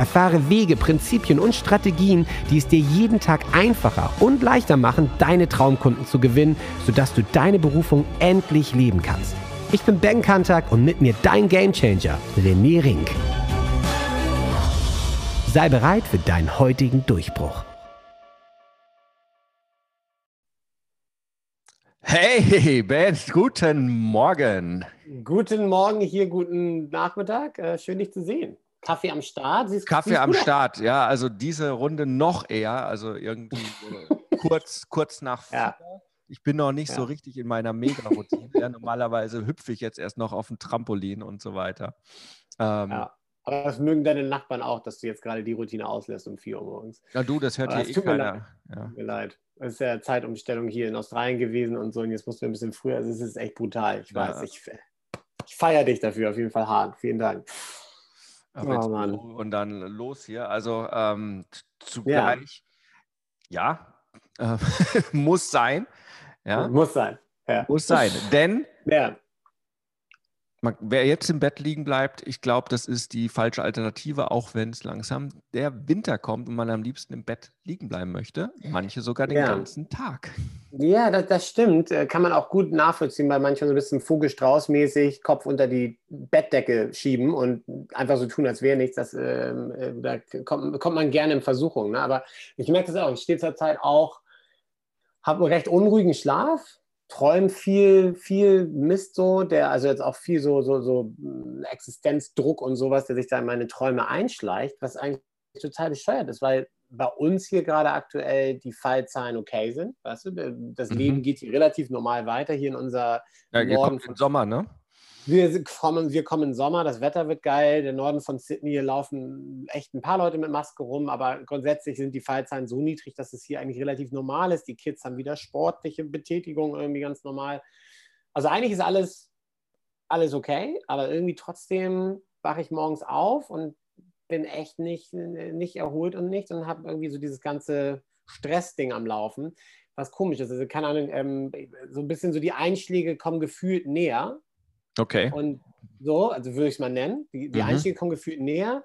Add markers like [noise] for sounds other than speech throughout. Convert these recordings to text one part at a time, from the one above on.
Erfahre Wege, Prinzipien und Strategien, die es dir jeden Tag einfacher und leichter machen, deine Traumkunden zu gewinnen, sodass du deine Berufung endlich leben kannst. Ich bin Ben Kantak und mit mir dein Gamechanger, René Rink. Sei bereit für deinen heutigen Durchbruch. Hey, Ben, guten Morgen. Guten Morgen hier, guten Nachmittag. Äh, schön, dich zu sehen. Kaffee am Start? Siehst, Kaffee am Start, ja. Also diese Runde noch eher, also irgendwie [laughs] kurz, kurz nach ja. Ich bin noch nicht ja. so richtig in meiner Mega-Routine. ja, normalerweise hüpfe ich jetzt erst noch auf dem Trampolin und so weiter. Ähm, ja. Aber das mögen deine Nachbarn auch, dass du jetzt gerade die Routine auslässt um 4 Uhr morgens. Ja, du, das hört dir eh keiner. Ja. Tut mir leid. Es ist ja Zeitumstellung hier in Australien gewesen und so. Und jetzt musst du ein bisschen früher. Also es ist echt brutal. Ich weiß, ich, ich feiere dich dafür auf jeden Fall hart. Vielen Dank. Oh, und dann los hier. Also ähm, zugleich, ja, ja äh, [laughs] muss sein. Ja? Muss sein. Ja. Muss sein. Denn ja man, wer jetzt im Bett liegen bleibt, ich glaube, das ist die falsche Alternative, auch wenn es langsam der Winter kommt und man am liebsten im Bett liegen bleiben möchte. Manche sogar den ja. ganzen Tag. Ja, das, das, stimmt. Äh, kann man auch gut nachvollziehen, weil manche so ein bisschen Vogelstrauß-mäßig Kopf unter die Bettdecke schieben und einfach so tun, als wäre nichts. Das, ähm, äh, da kommt, kommt, man gerne in Versuchung. Ne? Aber ich merke das auch. Ich stehe zurzeit auch, habe einen recht unruhigen Schlaf träume viel, viel Mist so, der, also jetzt auch viel so, so, so hm, Existenzdruck und sowas, der sich da in meine Träume einschleicht, was eigentlich total bescheuert ist, weil bei uns hier gerade aktuell die Fallzahlen okay sind. Weißt du, das mhm. Leben geht hier relativ normal weiter hier in unser ja, Norden. Von, Sommer, ne? Wir kommen, wir kommen im Sommer, das Wetter wird geil. Der Norden von Sydney, hier laufen echt ein paar Leute mit Maske rum, aber grundsätzlich sind die Fallzahlen so niedrig, dass es hier eigentlich relativ normal ist. Die Kids haben wieder sportliche Betätigung irgendwie ganz normal. Also eigentlich ist alles, alles okay, aber irgendwie trotzdem wache ich morgens auf und bin echt nicht, nicht erholt und nicht und habe irgendwie so dieses ganze Stressding am Laufen, was komisch ist. Also keine Ahnung, ähm, so ein bisschen so die Einschläge kommen gefühlt näher Okay. Und so, also würde ich es mal nennen. Die, die mhm. Einstiege kommen gefühlt näher.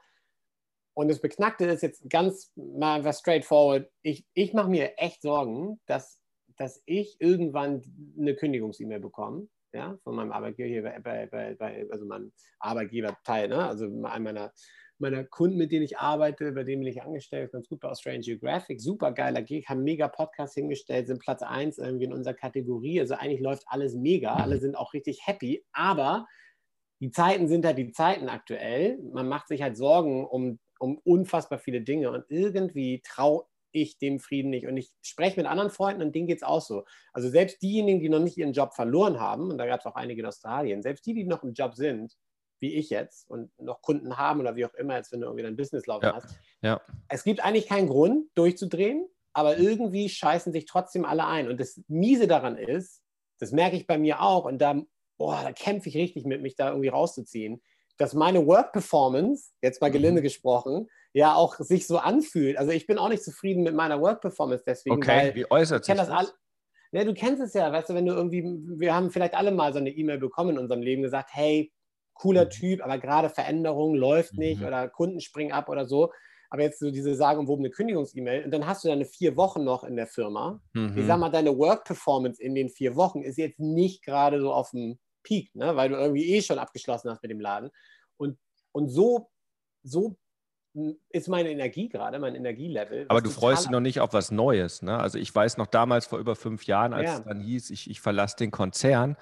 Und das Beknackte ist jetzt ganz mal was straightforward. Ich, ich mache mir echt Sorgen, dass, dass ich irgendwann eine Kündigungs-E-Mail bekomme, ja, von meinem Arbeitgeber hier bei, bei, bei also meinem Arbeitgeberteil, ne? also einem meiner meiner Kunden, mit denen ich arbeite, bei denen bin ich angestellt, ganz gut bei Australian Geographic, super geiler Gig, haben mega Podcast hingestellt, sind Platz 1 irgendwie in unserer Kategorie. Also eigentlich läuft alles mega, alle sind auch richtig happy, aber die Zeiten sind halt die Zeiten aktuell. Man macht sich halt Sorgen um, um unfassbar viele Dinge und irgendwie traue ich dem Frieden nicht. Und ich spreche mit anderen Freunden und denen geht es auch so. Also selbst diejenigen, die noch nicht ihren Job verloren haben, und da gab es auch einige in Australien, selbst die, die noch im Job sind, wie ich jetzt und noch Kunden haben oder wie auch immer, jetzt wenn du irgendwie dein Business laufen ja. hast. Ja. Es gibt eigentlich keinen Grund, durchzudrehen, aber irgendwie scheißen sich trotzdem alle ein. Und das Miese daran ist, das merke ich bei mir auch, und da, boah, da kämpfe ich richtig mit, mich da irgendwie rauszuziehen, dass meine Work-Performance, jetzt mal gelinde mhm. gesprochen, ja auch sich so anfühlt. Also ich bin auch nicht zufrieden mit meiner Work-Performance deswegen. Okay, wie äußert sich das? das? Ja, du kennst es ja, weißt du, wenn du irgendwie, wir haben vielleicht alle mal so eine E-Mail bekommen in unserem Leben gesagt, hey, cooler mhm. Typ, aber gerade Veränderung läuft nicht mhm. oder Kunden springen ab oder so. Aber jetzt so diese sagenumwobene Kündigungs-E-Mail und dann hast du deine vier Wochen noch in der Firma. Mhm. Ich sag mal, deine Work-Performance in den vier Wochen ist jetzt nicht gerade so auf dem Peak, ne? weil du irgendwie eh schon abgeschlossen hast mit dem Laden. Und, und so, so ist meine Energie gerade, mein Energielevel. Aber du freust dich noch nicht auf was Neues. Ne? Also ich weiß noch damals vor über fünf Jahren, als ja. es dann hieß, ich, ich verlasse den Konzern,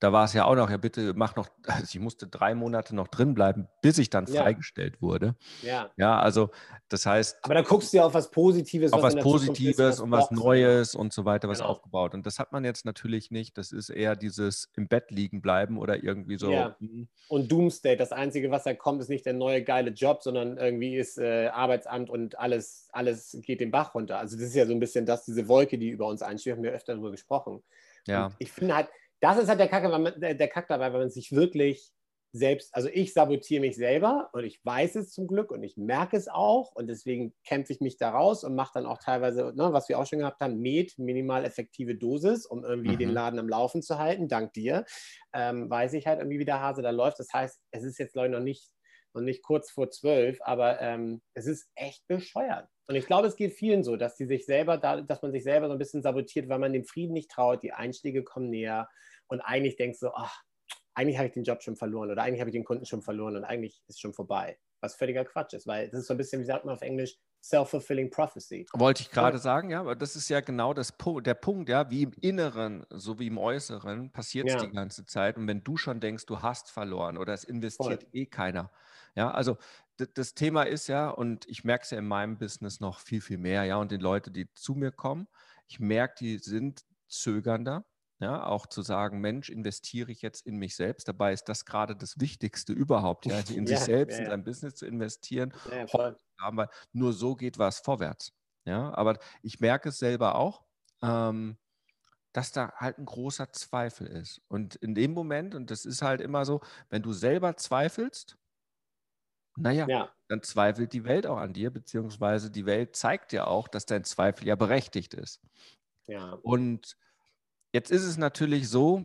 Da war es ja auch noch, ja bitte mach noch, [laughs] also ich musste drei Monate noch drin bleiben, bis ich dann Ja. freigestellt wurde. Ja. Ja, also das heißt, Aber da guckst du ja auf was Positives. auf was der Zukunft ist, Positives und was Neues und so weiter, was Genau. aufgebaut. Und das hat man jetzt natürlich nicht. Das ist eher dieses im Bett liegen bleiben oder irgendwie so. Ja. hm, Und Doomsday, das Einzige, was da kommt, ist nicht der neue geile Job, sondern irgendwie ist äh, Arbeitsamt und alles, alles geht den Bach runter. Also das ist ja so ein bisschen das, diese Wolke, die über uns einsteht, haben wir öfter darüber gesprochen. Ja, Und ich finde halt, das ist halt der Kack, wenn man, der Kack dabei, wenn man sich wirklich selbst, also ich sabotiere mich selber und ich weiß es zum Glück und ich merke es auch und deswegen kämpfe ich mich da raus und mache dann auch teilweise, ne, was wir auch schon gehabt haben, Med, minimal effektive Dosis, um irgendwie Mhm. den Laden am Laufen zu halten, dank dir, ähm, weiß ich halt irgendwie, wie der Hase da läuft. Das heißt, es ist jetzt, ich, noch nicht, noch nicht kurz vor zwölf, aber ähm, es ist echt bescheuert. Und ich glaube, es geht vielen so, dass die sich selber, da, dass man sich selber so ein bisschen sabotiert, weil man dem Frieden nicht traut, die Einschläge kommen näher und eigentlich denkst du, ach, eigentlich habe ich den Job schon verloren oder eigentlich habe ich den Kunden schon verloren und eigentlich ist schon vorbei. Was völliger Quatsch ist, weil das ist so ein bisschen, wie sagt man auf Englisch, self-fulfilling prophecy. wollte ich gerade sagen, ja, aber das ist ja genau das, der Punkt, ja, wie im Inneren so wie im Äußeren passiert es Ja. die ganze Zeit. Und wenn du schon denkst, du hast verloren oder es investiert Voll. eh keiner. Ja, also das Thema ist ja, und ich merke es ja in meinem Business noch viel, viel mehr, ja, und die Leute, die zu mir kommen, ich merke, die sind zögernder, ja, auch zu sagen, Mensch, investiere ich jetzt in mich selbst. Dabei ist das gerade das Wichtigste überhaupt, ja, [laughs] in sich Ja, selbst, ja, in sein Business zu investieren, Ja, weil nur so geht was vorwärts. Ja, aber ich merke es selber auch, ähm, dass da halt ein großer Zweifel ist. Und in dem Moment, und das ist halt immer so, wenn du selber zweifelst, naja, Ja, dann zweifelt die Welt auch an dir, beziehungsweise die Welt zeigt dir auch, dass dein Zweifel ja berechtigt ist. ja, Und jetzt ist es natürlich so,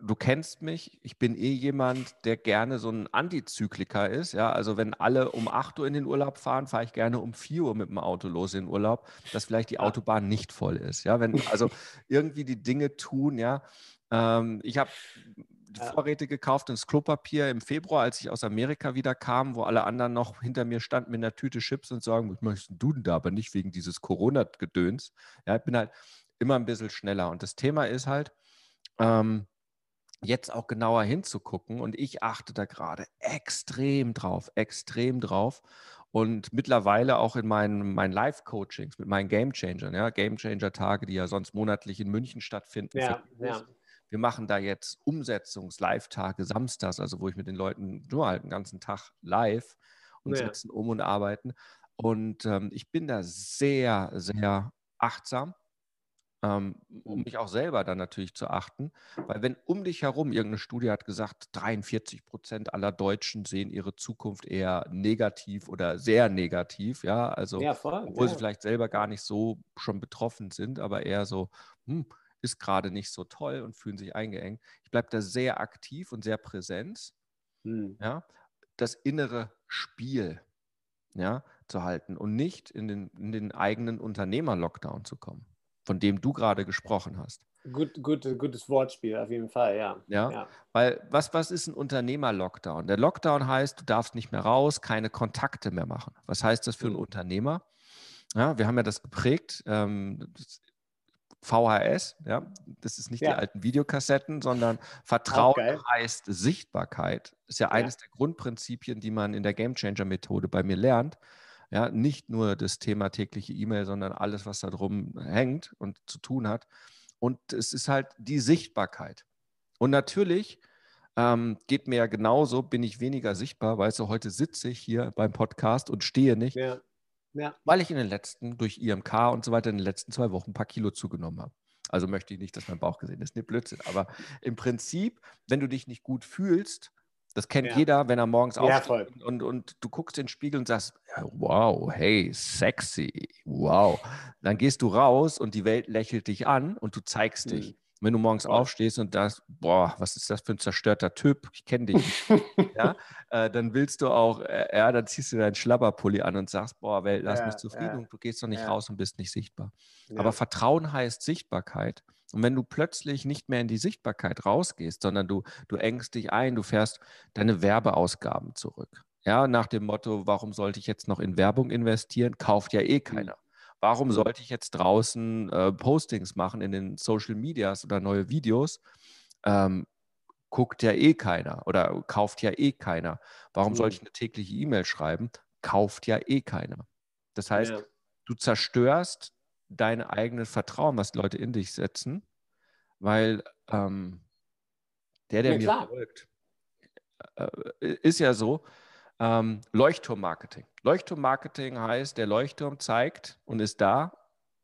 du kennst mich, ich bin eh jemand, der gerne so ein Antizykliker ist. Ja, also wenn alle um 8 Uhr in den Urlaub fahren, fahre ich gerne um 4 Uhr mit dem Auto los in den Urlaub, dass vielleicht die. Autobahn nicht voll ist. Ja, wenn also [laughs] irgendwie die Dinge tun, ja. Ähm, ich habe Ja. Vorräte gekauft ins Klopapier im Februar, als ich aus Amerika wieder kam, wo alle anderen noch hinter mir standen mit einer Tüte Chips und sagen, was möchtest du denn da? Aber nicht wegen dieses Corona-Gedöns. Ja, ich bin halt immer ein bisschen schneller. Und das Thema ist halt, ähm, jetzt auch genauer hinzugucken. Und ich achte da gerade extrem drauf, extrem drauf. Und mittlerweile auch in meinen, meinen Live-Coachings mit meinen Game Changern, ja, Game Changer-Tage, die ja sonst monatlich in München stattfinden. ja, ja. Wir machen da jetzt Umsetzungs-Live-Tage samstags, also wo ich mit den Leuten nur halt den ganzen Tag live und Ja. setzen um und arbeiten. Und ähm, ich bin da sehr, sehr achtsam, ähm, um mich auch selber dann natürlich zu achten. Weil wenn um dich herum, irgendeine Studie hat gesagt, 43 Prozent aller Deutschen sehen ihre Zukunft eher negativ oder sehr negativ, ja, also Ja, voll. obwohl ja. sie vielleicht selber gar nicht so schon betroffen sind, aber eher so, hm, ist gerade nicht so toll und fühlen sich eingeengt. Ich bleibe da sehr aktiv und sehr präsent, Hm. ja, das innere Spiel ja, zu halten und nicht in den, in den eigenen Unternehmer-Lockdown zu kommen, von dem du gerade gesprochen hast. Gut, gut, gutes Wortspiel, auf jeden Fall, ja. Ja, ja. weil was, was ist ein Unternehmer-Lockdown? Der Lockdown heißt, du darfst nicht mehr raus, keine Kontakte mehr machen. Was heißt das für einen Mhm. Unternehmer? Ja, wir haben ja das geprägt. Ähm, das VHS, ja, das ist nicht die Ja. alten Videokassetten, sondern Vertrauen heißt Sichtbarkeit. Das ist ja eines der Grundprinzipien, die man in der Game Changer Methode bei mir lernt. Ja, nicht nur das Thema tägliche E-Mail, sondern alles, was da drum hängt und zu tun hat. Und es ist halt die Sichtbarkeit. Und natürlich ähm, geht mir ja genauso, bin ich weniger sichtbar, weißt du, heute sitze ich hier beim Podcast und stehe nicht, Ja, ja, weil ich in den letzten, durch IMK und so weiter, in den letzten zwei Wochen ein paar Kilo zugenommen habe. Also möchte ich nicht, dass mein Bauch gesehen ist. Nee, Blödsinn. Aber im Prinzip, wenn du dich nicht gut fühlst, das kennt Ja. jeder, wenn er morgens Ja, aufsteht voll. und, und du guckst in den Spiegel und sagst, wow, hey, sexy, wow. Dann gehst du raus und die Welt lächelt dich an und du zeigst dich. Wenn du morgens Voll. aufstehst und das, boah, was ist das für ein zerstörter Typ? Ich kenne dich nicht [laughs] ja, äh, dann willst du auch, äh, ja, dann ziehst du deinen Schlabberpulli an und sagst, boah, Welt, lass Ja, mich zufrieden ja, und du gehst doch nicht ja. raus und bist nicht sichtbar. Aber Vertrauen heißt Sichtbarkeit. Und wenn du plötzlich nicht mehr in die Sichtbarkeit rausgehst, sondern du, du engst dich ein, du fährst deine Werbeausgaben zurück. Ja, nach dem Motto, warum sollte ich jetzt noch in Werbung investieren? Kauft ja eh keiner. Warum sollte ich jetzt draußen äh, Postings machen in den Social Medias oder neue Videos? Ähm, guckt ja eh keiner oder kauft ja eh keiner. Warum Mhm. ich eine tägliche E-Mail schreiben? Kauft ja eh keiner. Das heißt, Ja. du zerstörst dein eigenes Vertrauen, was Leute in dich setzen, weil ähm, der, der Ja, mir folgt, äh, ist ja so, ähm, Leuchtturmmarketing. Leuchtturmmarketing heißt, der Leuchtturm zeigt und ist da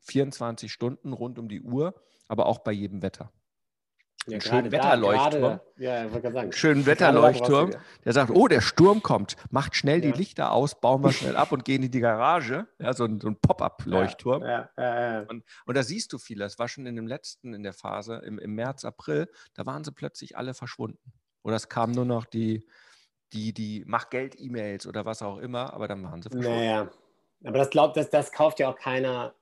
24 Stunden rund um die Uhr, aber auch bei jedem Wetter. Ja, schönen Wetterleuchtturm. Ja, schönen Wetterleuchtturm, der sagt, oh, der Sturm kommt, macht schnell die Ja. Lichter aus, bauen wir schnell ab und gehen in die Garage. Ja, so ein, so ein Pop-up-Leuchtturm. Und, und da siehst du viel. Das war schon in dem letzten, in der Phase, im, im März, April, da waren sie plötzlich alle verschwunden. Oder es kamen nur noch die, die, die Mach-Geld-E-Mails oder was auch immer, aber dann waren sie verschwunden. Naja. Aber das glaubt, das, das kauft ja auch keiner,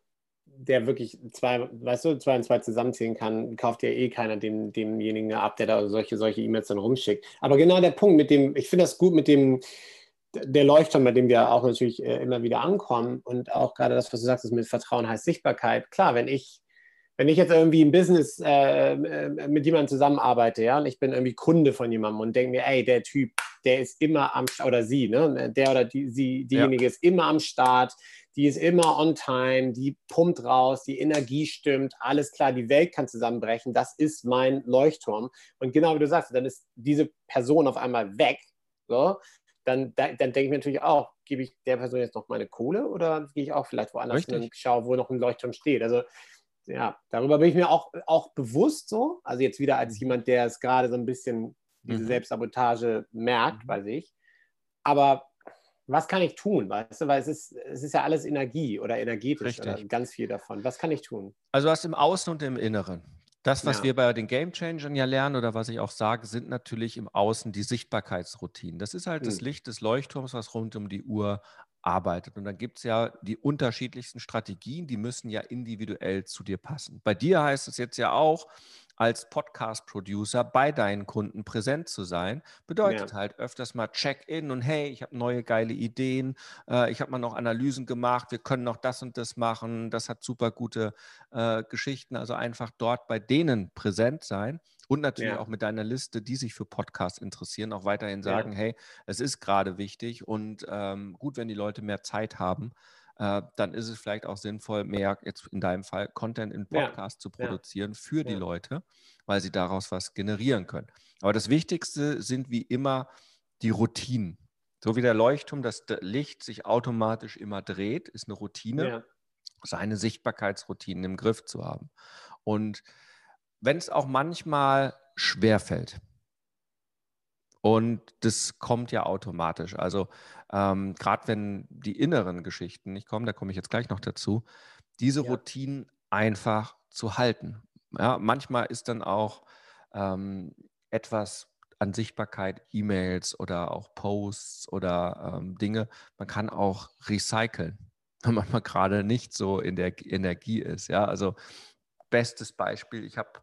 der wirklich zwei, weißt du, zwei und zwei zusammenzählen kann, kauft ja eh keiner dem, demjenigen ab, der da solche, solche E-Mails dann rumschickt. Aber genau der Punkt mit dem, ich finde das gut mit dem, der Leuchtturm, bei dem wir auch natürlich äh, immer wieder ankommen und auch gerade das, was du sagst, ist mit Vertrauen heißt Sichtbarkeit. Klar, wenn ich, wenn ich jetzt irgendwie im Business äh, äh, mit jemandem zusammenarbeite, ja, und ich bin irgendwie Kunde von jemandem und denke mir, ey, der Typ, der ist immer am Start, oder sie, ne, der oder die, sie, diejenige ist immer am Start, die ist immer on time, die pumpt raus, die Energie stimmt, alles klar, die Welt kann zusammenbrechen, das ist mein Leuchtturm. Und genau wie du sagst, dann ist diese Person auf einmal weg, so, dann, da, dann denke ich mir natürlich auch, gebe ich der Person jetzt noch meine Kohle oder gehe ich auch vielleicht woanders Richtig. hin und schaue, wo noch ein Leuchtturm steht. Also ja, darüber bin ich mir auch, auch bewusst so. Also jetzt wieder als jemand, der es gerade so ein bisschen diese Mhm. Selbstsabotage merkt Mhm. bei sich. Aber was kann ich tun, weißt du? Weil es ist, es ist ja alles Energie oder energetisch Richtig. oder ganz viel davon. Was kann ich tun? Also hast im Außen und im Inneren. Das, was Ja. wir bei den Game Changern ja lernen oder was ich auch sage, sind natürlich im Außen die Sichtbarkeitsroutinen. Das ist halt das Hm. Licht des Leuchtturms, was rund um die Uhr arbeitet. Und dann gibt es ja die unterschiedlichsten Strategien, die müssen ja individuell zu dir passen. Bei dir heißt es jetzt ja auch, als Podcast-Producer bei deinen Kunden präsent zu sein, bedeutet Ja. halt öfters mal Check-in und hey, ich habe neue geile Ideen, äh, ich habe mal noch Analysen gemacht, wir können noch das und das machen, das hat super gute äh, Geschichten, also einfach dort bei denen präsent sein und natürlich Ja. auch mit deiner Liste, die sich für Podcasts interessieren, auch weiterhin Ja. sagen, hey, es ist gerade wichtig und ähm, gut, wenn die Leute mehr Zeit haben, äh, dann ist es vielleicht auch sinnvoll, mehr jetzt in deinem Fall Content in Ja. Podcast zu Ja. produzieren für die Ja. Leute, weil sie daraus was generieren können. Aber das Wichtigste sind wie immer die Routinen. So wie der Leuchtturm, das Licht sich automatisch immer dreht, ist eine Routine Ja. seine Sichtbarkeitsroutinen im Griff zu haben. Und wenn es auch manchmal schwerfällt, und das kommt ja automatisch, also ähm, gerade wenn die inneren Geschichten nicht kommen, da komme ich jetzt gleich noch dazu, diese Ja. Routinen einfach zu halten. Ja, manchmal ist dann auch ähm, etwas an Sichtbarkeit, E-Mails oder auch Posts oder ähm, Dinge, man kann auch recyceln [laughs] wenn man gerade nicht so in der Energie ist. Ja, also bestes Beispiel, ich habe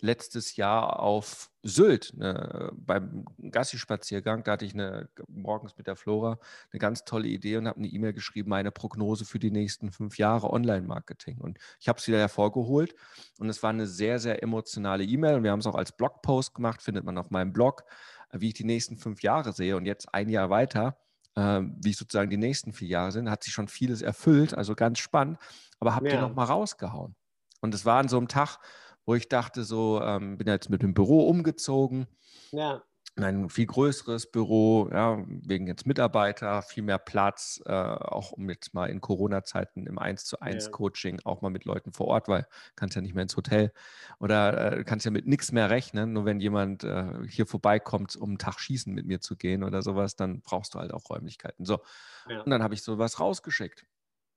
letztes Jahr auf Sylt ne, beim Gassi-Spaziergang, da hatte ich eine, morgens mit der Flora eine ganz tolle Idee und habe eine E-Mail geschrieben, meine Prognose für die nächsten fünf Jahre Online-Marketing. Und ich habe es wieder hervorgeholt und es war eine sehr, sehr emotionale E-Mail und wir haben es auch als Blogpost gemacht, findet man auf meinem Blog, äh, wie ich die nächsten fünf Jahre sehe und jetzt ein Jahr weiter ähm, wie sozusagen die nächsten vier Jahre sind, hat sich schon vieles erfüllt, also ganz spannend, aber habt ihr Ja. noch mal rausgehauen. Und es war an so einem Tag, wo ich dachte, so, ähm, bin jetzt mit dem Büro umgezogen, Ja. in ein viel größeres Büro, ja, wegen jetzt Mitarbeiter, viel mehr Platz, äh, auch um jetzt mal in Corona-Zeiten im 1 zu 1 Ja. Coaching auch mal mit Leuten vor Ort, weil du kannst ja nicht mehr ins Hotel oder äh, kannst ja mit nichts mehr rechnen. Nur wenn jemand äh, hier vorbeikommt, um einen Tag schießen mit mir zu gehen oder sowas, dann brauchst du halt auch Räumlichkeiten. So. Ja. Und dann habe ich sowas rausgeschickt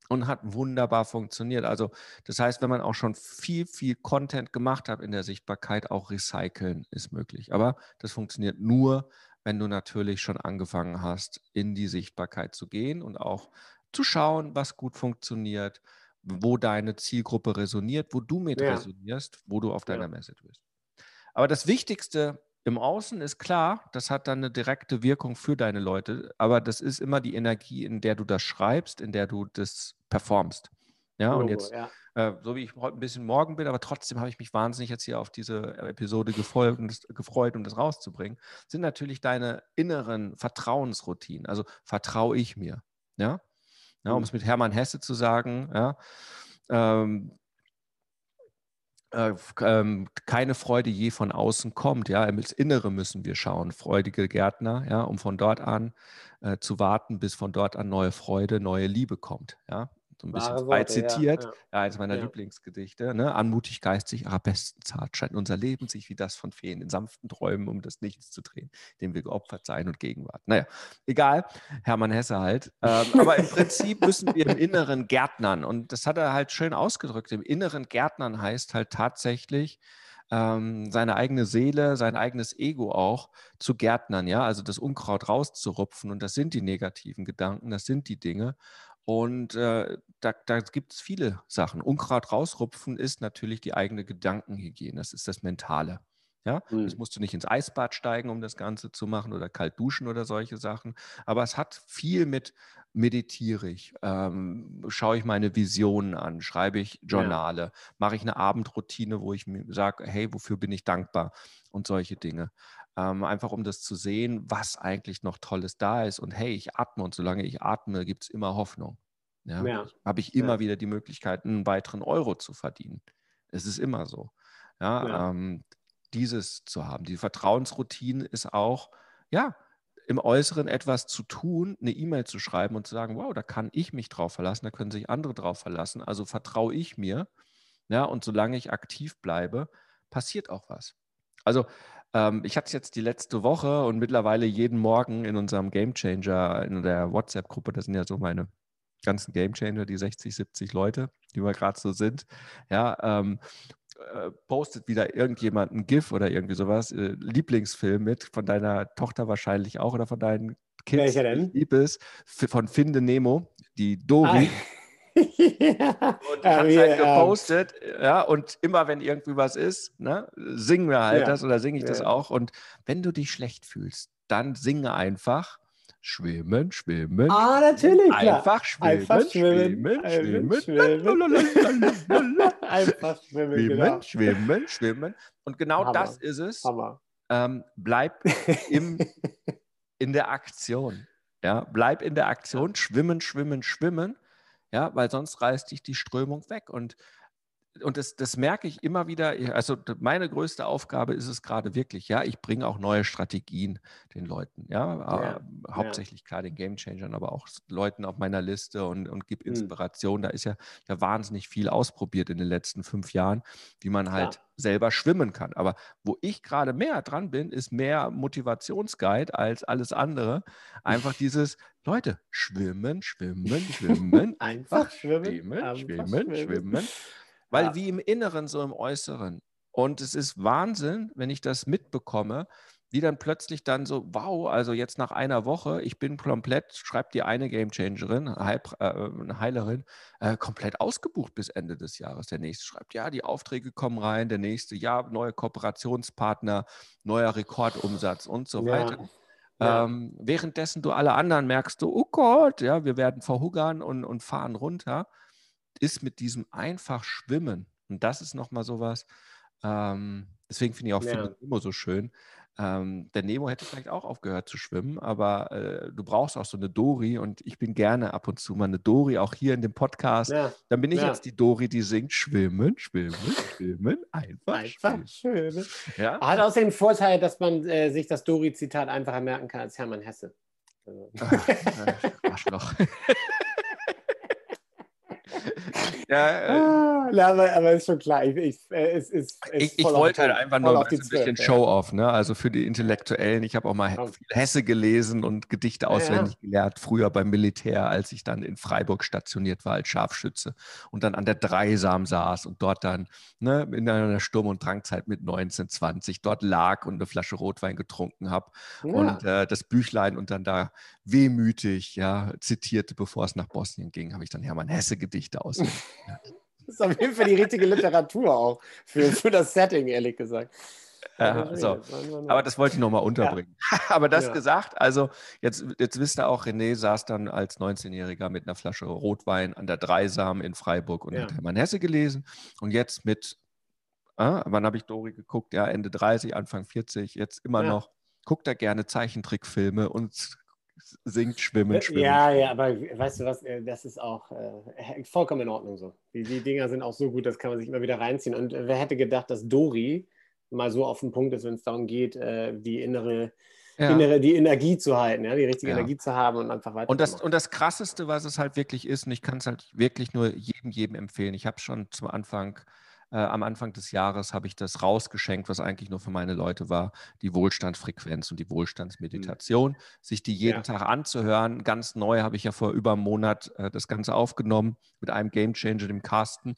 und hat wunderbar funktioniert. Also das heißt, wenn man auch schon viel, viel Content gemacht hat in der Sichtbarkeit, auch recyceln ist möglich. Aber das funktioniert nur, wenn du natürlich schon angefangen hast, in die Sichtbarkeit zu gehen und auch zu schauen, was gut funktioniert, wo deine Zielgruppe resoniert, wo du mit Ja. resonierst, wo du auf deiner Ja. Message bist. Aber das Wichtigste im Außen ist klar, das hat dann eine direkte Wirkung für deine Leute, aber das ist immer die Energie, in der du das schreibst, in der du das performst. Ja, Logo, und jetzt, ja. äh, so wie ich heute ein bisschen morgen bin, aber trotzdem habe ich mich wahnsinnig jetzt hier auf diese Episode gefolgt und das, gefreut, um das rauszubringen, sind natürlich deine inneren Vertrauensroutinen. Also vertraue ich mir. Ja, ja um mhm. es mit Hermann Hesse zu sagen, ja, ähm, äh, ähm, keine Freude je von außen kommt. Ja, ins Innere müssen wir schauen. Freudige Gärtner, ja, um von dort an äh, zu warten, bis von dort an neue Freude, neue Liebe kommt. Ja, so ein bisschen frei zitiert, ja, ja. ja, eines meiner ja. Lieblingsgedichte. Ne? Anmutig, geistig, aber besten zart scheint unser Leben sich wie das von Feen in sanften Träumen um das Nichts zu drehen, dem wir geopfert sein und Gegenwart. Naja, egal, Hermann Hesse halt. Ähm, aber im Prinzip müssen wir im Inneren Gärtnern und das hat er halt schön ausgedrückt. Im Inneren Gärtnern heißt halt tatsächlich, ähm, seine eigene Seele, sein eigenes Ego auch zu gärtnern, ja, also das Unkraut rauszurupfen. Und das sind die negativen Gedanken, das sind die Dinge. Und äh, da, da gibt es viele Sachen. Unkraut rausrupfen ist natürlich die eigene Gedankenhygiene. Das ist das Mentale. Ja, mhm. das musst du nicht ins Eisbad steigen, um das Ganze zu machen oder kalt duschen oder solche Sachen. Aber es hat viel mit meditiere ich, ähm, schaue ich meine Visionen an, schreibe ich Journale, ja. mache ich eine Abendroutine, wo ich mir sage, hey, wofür bin ich dankbar und solche Dinge. Ähm, einfach um das zu sehen, was eigentlich noch Tolles da ist. Und hey, ich atme und solange ich atme, gibt es immer Hoffnung. Ja? ja. Habe ich immer ja. wieder die Möglichkeit, einen weiteren Euro zu verdienen. Es ist immer so. Ja, ähm, dieses zu haben. Die Vertrauensroutine ist auch, ja, im Äußeren etwas zu tun, eine E-Mail zu schreiben und zu sagen, wow, da kann ich mich drauf verlassen, da können sich andere drauf verlassen. Also vertraue ich mir. Ja, und solange ich aktiv bleibe, passiert auch was. Also ähm, ich hatte es jetzt die letzte Woche und mittlerweile jeden Morgen in unserem Game Changer, in der WhatsApp-Gruppe, das sind ja so meine ganzen Game Changer, die 60, 70 Leute, die wir gerade so sind, ja, ähm, äh, postet wieder irgendjemand ein GIF oder irgendwie sowas, äh, Lieblingsfilm mit, von deiner Tochter wahrscheinlich auch oder von deinen Kids. Welcher denn? Liebes, von Finde Nemo, die Dori. Ah ja. [laughs] Und ja, hat halt gepostet, ja, und immer wenn irgendwie was ist, ne, singen wir halt ja. das oder singe ich ja. das auch. Und wenn du dich schlecht fühlst, dann singe einfach schwimmen, schwimmen. Ah, natürlich. Einfach schwimmen, einfach schwimmen, schwimmen, schwimmen. [laughs] einfach schwimmen, schwimmen, genau. schwimmen, schwimmen. Und genau Hammer. das ist es. Ähm, bleib im, [laughs] in der Aktion. Ja, bleib in der Aktion, schwimmen, schwimmen, schwimmen ja, weil sonst reißt dich die Strömung weg. Und, und das, das merke ich immer wieder. Also meine größte Aufgabe ist es gerade wirklich, ja, ich bringe auch neue Strategien den Leuten, ja, ja äh, hauptsächlich ja. klar den Game Changern, aber auch Leuten auf meiner Liste und, und gebe hm. Inspiration. Mhm. Da ist ja, ja wahnsinnig viel ausprobiert in den letzten fünf Jahren, wie man halt ja. selber schwimmen kann. Aber wo ich gerade mehr dran bin, ist mehr Motivationsguide als alles andere. Einfach [laughs] dieses, Leute, schwimmen, schwimmen, schwimmen. [laughs] Einfach schwimmen. Schwimmen, einfach schwimmen, schwimmen, schwimmen. Weil ja. wie im Inneren, so im Äußeren. Und es ist Wahnsinn, wenn ich das mitbekomme, wie dann plötzlich dann so, wow, also jetzt nach einer Woche, ich bin komplett, schreibt die eine Gamechangerin, äh, eine Heilerin, äh, komplett ausgebucht bis Ende des Jahres. Der nächste schreibt, ja, die Aufträge kommen rein, der nächste, ja, neue Kooperationspartner, neuer Rekordumsatz und so ja. weiter. Ja. Ähm, währenddessen du alle anderen merkst, du, oh Gott, ja, wir werden verhungern und, und fahren runter, ist mit diesem einfach Schwimmen. Und das ist nochmal sowas, ähm, deswegen finde ich auch ja. immer so schön, ähm, der Nemo hätte vielleicht auch aufgehört zu schwimmen, aber äh, du brauchst auch so eine Dori und ich bin gerne ab und zu mal eine Dori, auch hier in dem Podcast. Ja. Dann bin ich ja. jetzt die Dori, die singt Schwimmen, Schwimmen, Schwimmen, einfach, einfach schwimmen. schwimmen. Ja? Hat außerdem den Vorteil, dass man äh, sich das Dori-Zitat einfacher merken kann als Hermann Hesse. Also. Ach, äh, [laughs] Arschloch. Ja, aber, aber ist schon klar. Ich, ich, äh, es, es, es ich, ich wollte halt einfach nur ein bisschen Show-off, ne? also für die Intellektuellen. Ich habe auch mal viel Hesse gelesen und Gedichte auswendig ja. gelernt, früher beim Militär, als ich dann in Freiburg stationiert war als Scharfschütze und dann an der Dreisam saß und dort dann ne, in einer Sturm- und Drangzeit mit 19, 20 dort lag und eine Flasche Rotwein getrunken habe ja. und äh, das Büchlein und dann da wehmütig ja, zitierte, bevor es nach Bosnien ging, habe ich dann Hermann Hesse Gedichte auswendig [laughs] das ist auf jeden Fall die richtige Literatur auch für, für das Setting, ehrlich gesagt. Äh, so. Aber das wollte ich nochmal unterbringen. Ja. [laughs] Aber das ja. gesagt, also jetzt, jetzt wisst ihr auch, René saß dann als 19-Jähriger mit einer Flasche Rotwein an der Dreisam in Freiburg und ja. hat Hermann Hesse gelesen. Und jetzt mit, äh, wann habe ich Dori geguckt? Ja, Ende 30, Anfang 40, jetzt immer noch, guckt er gerne Zeichentrickfilme und singt, schwimmen, schwimmen. Ja, ja, aber weißt du was, äh, das ist auch äh, vollkommen in Ordnung so. Die, die Dinger sind auch so gut, das kann man sich immer wieder reinziehen. Und äh, wer hätte gedacht, dass Dori mal so auf den Punkt ist, wenn es darum geht, äh, die innere, ja. innere, die Energie zu halten, ja, die richtige ja. Energie zu haben und einfach weiter. Und das, und das Krasseste, was es halt wirklich ist, und ich kann es halt wirklich nur jedem, jedem empfehlen. Ich habe schon zum Anfang äh, am Anfang des Jahres habe ich das rausgeschenkt, was eigentlich nur für meine Leute war, die Wohlstandsfrequenz und die Wohlstandsmeditation, mhm. sich die jeden ja. Tag anzuhören. Ganz neu habe ich ja vor über einem Monat äh, das Ganze aufgenommen mit einem Gamechanger, dem Carsten.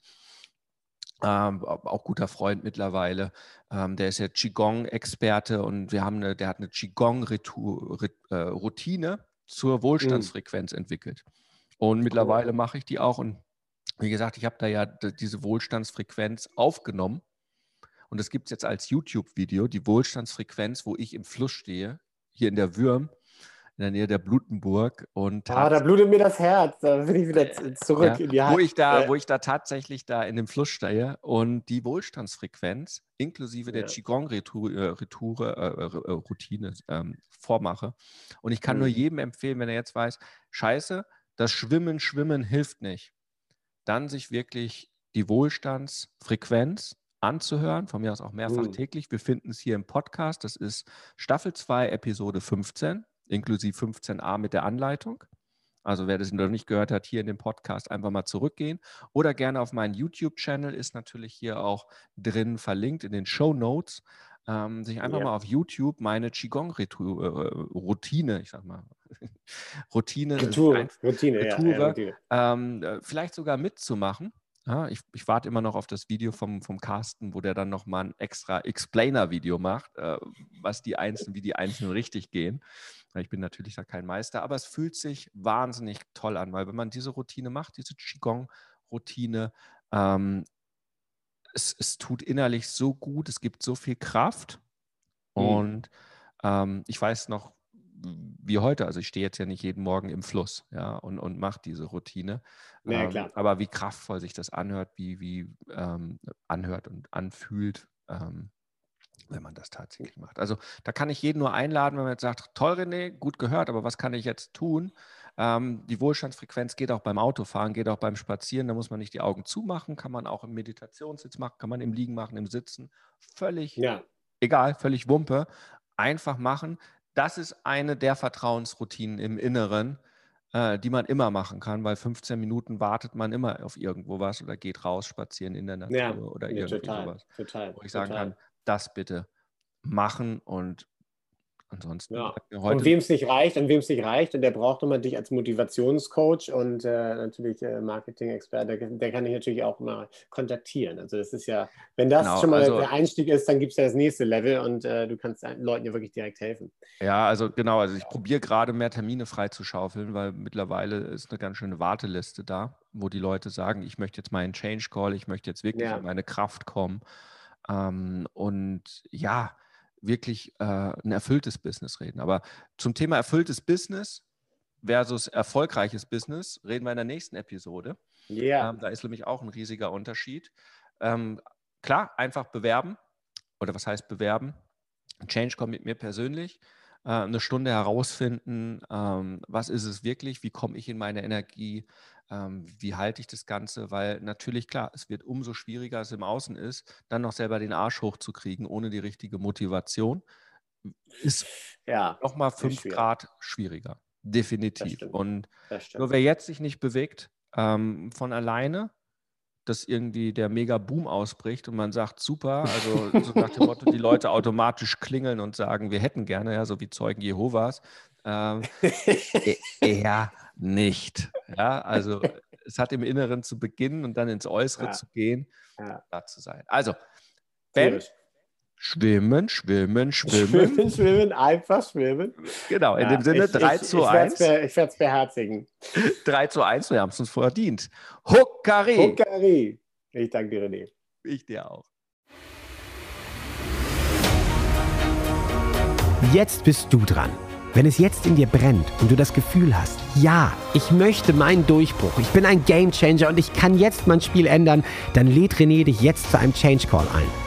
Ähm, auch guter Freund mittlerweile. Ähm, der ist ja Qigong-Experte und wir haben eine, der hat eine Qigong-Routine äh, zur mhm. Wohlstandsfrequenz mhm. entwickelt. Und mittlerweile mache ich die auch und wie gesagt, ich habe da ja diese Wohlstandsfrequenz aufgenommen und das gibt es jetzt als YouTube-Video, die Wohlstandsfrequenz, wo ich im Fluss stehe, hier in der Würm, in der Nähe der Blutenburg. Und ah, da blutet mir das Herz, da bin ich wieder äh, zurück ja, in die Wo ich, da, wo ich da tatsächlich da in dem Fluss stehe und die Wohlstandsfrequenz inklusive der ja. Qigong-Routine äh, äh, ähm, vormache. Und ich kann mhm. nur jedem empfehlen, wenn er jetzt weiß, scheiße, das Schwimmen, Schwimmen hilft nicht dann sich wirklich die Wohlstandsfrequenz anzuhören, von mir aus auch mehrfach mhm. täglich. Wir finden es hier im Podcast. Das ist Staffel 2, Episode 15, inklusive 15a mit der Anleitung. Also wer das noch nicht gehört hat, hier in dem Podcast einfach mal zurückgehen. Oder gerne auf meinen YouTube-Channel ist natürlich hier auch drin verlinkt in den Show Notes. Ähm, sich einfach ja. mal auf YouTube meine Qigong-Routine, ich sag mal, [laughs] Routine, Retour, Routine, Retour, ja, ja, ähm, äh, vielleicht sogar mitzumachen. Ja, ich, ich, warte immer noch auf das Video vom, vom Carsten, wo der dann nochmal ein extra Explainer-Video macht, äh, was die Einzelnen, wie die Einzelnen richtig gehen. Ich bin natürlich da kein Meister, aber es fühlt sich wahnsinnig toll an, weil wenn man diese Routine macht, diese Qigong-Routine, ähm, es, es tut innerlich so gut, es gibt so viel Kraft. Mhm. Und ähm, ich weiß noch, wie heute, also ich stehe jetzt ja nicht jeden Morgen im Fluss, ja, und, und mache diese Routine. Ja, ähm, klar. Aber wie kraftvoll sich das anhört, wie, wie ähm, anhört und anfühlt, ähm, wenn man das tatsächlich macht. Also da kann ich jeden nur einladen, wenn man jetzt sagt, toll René, gut gehört, aber was kann ich jetzt tun? Ähm, die Wohlstandsfrequenz geht auch beim Autofahren, geht auch beim Spazieren. Da muss man nicht die Augen zumachen, kann man auch im Meditationssitz machen, kann man im Liegen machen, im Sitzen. Völlig ja. egal, völlig Wumpe. Einfach machen. Das ist eine der Vertrauensroutinen im Inneren, äh, die man immer machen kann, weil 15 Minuten wartet man immer auf irgendwo was oder geht raus spazieren in der Natur ja, oder ja, irgendwie total, sowas. Total, wo ich total. sagen kann, das bitte machen und Ansonsten. Ja. und wem es nicht reicht, und wem es nicht reicht, und der braucht immer dich als Motivationscoach und äh, natürlich äh, Marketing-Experte, der, der, kann dich natürlich auch mal kontaktieren. Also das ist ja, wenn das genau, schon mal also, der Einstieg ist, dann gibt es ja das nächste Level und äh, du kannst Leuten ja wirklich direkt helfen. Ja, also genau, also ich probiere gerade mehr Termine freizuschaufeln, weil mittlerweile ist eine ganz schöne Warteliste da, wo die Leute sagen, ich möchte jetzt meinen Change Call, ich möchte jetzt wirklich ja. in meine Kraft kommen. Ähm, und ja, wirklich äh, ein erfülltes Business reden. Aber zum Thema erfülltes Business versus erfolgreiches Business reden wir in der nächsten Episode. Ja. Yeah. Ähm, da ist nämlich auch ein riesiger Unterschied. Ähm, klar, einfach bewerben. Oder was heißt bewerben? Change kommt mit mir persönlich. Äh, eine Stunde herausfinden, ähm, was ist es wirklich, wie komme ich in meine Energie, ähm, wie halte ich das Ganze, weil natürlich klar, es wird umso schwieriger, als es im Außen ist, dann noch selber den Arsch hochzukriegen, ohne die richtige Motivation, ist ja, nochmal fünf schwierig. Grad schwieriger. Definitiv. Und nur wer jetzt sich nicht bewegt, ähm, von alleine, dass irgendwie der Mega-Boom ausbricht und man sagt, super, also [laughs] so nach dem Motto, die Leute automatisch klingeln und sagen, wir hätten gerne, ja, so wie Zeugen Jehovas. Ähm, eher nicht. Ja, also es hat im Inneren zu beginnen und dann ins Äußere ja. zu gehen, ja. da zu sein. Also, Ben, schwimmen, schwimmen, schwimmen. Schwimmen, schwimmen, einfach schwimmen. Genau, in ja, dem Sinne ich, 3 ich, zu ich 1. Be, ich werde es beherzigen. [laughs] 3 zu 1, wir haben es uns verdient. Huckari. Huckari. Ich danke dir, René. Ich dir auch. Jetzt bist du dran. Wenn es jetzt in dir brennt und du das Gefühl hast, ja, ich möchte meinen Durchbruch, ich bin ein Gamechanger und ich kann jetzt mein Spiel ändern, dann lädt René dich jetzt zu einem Change Call ein.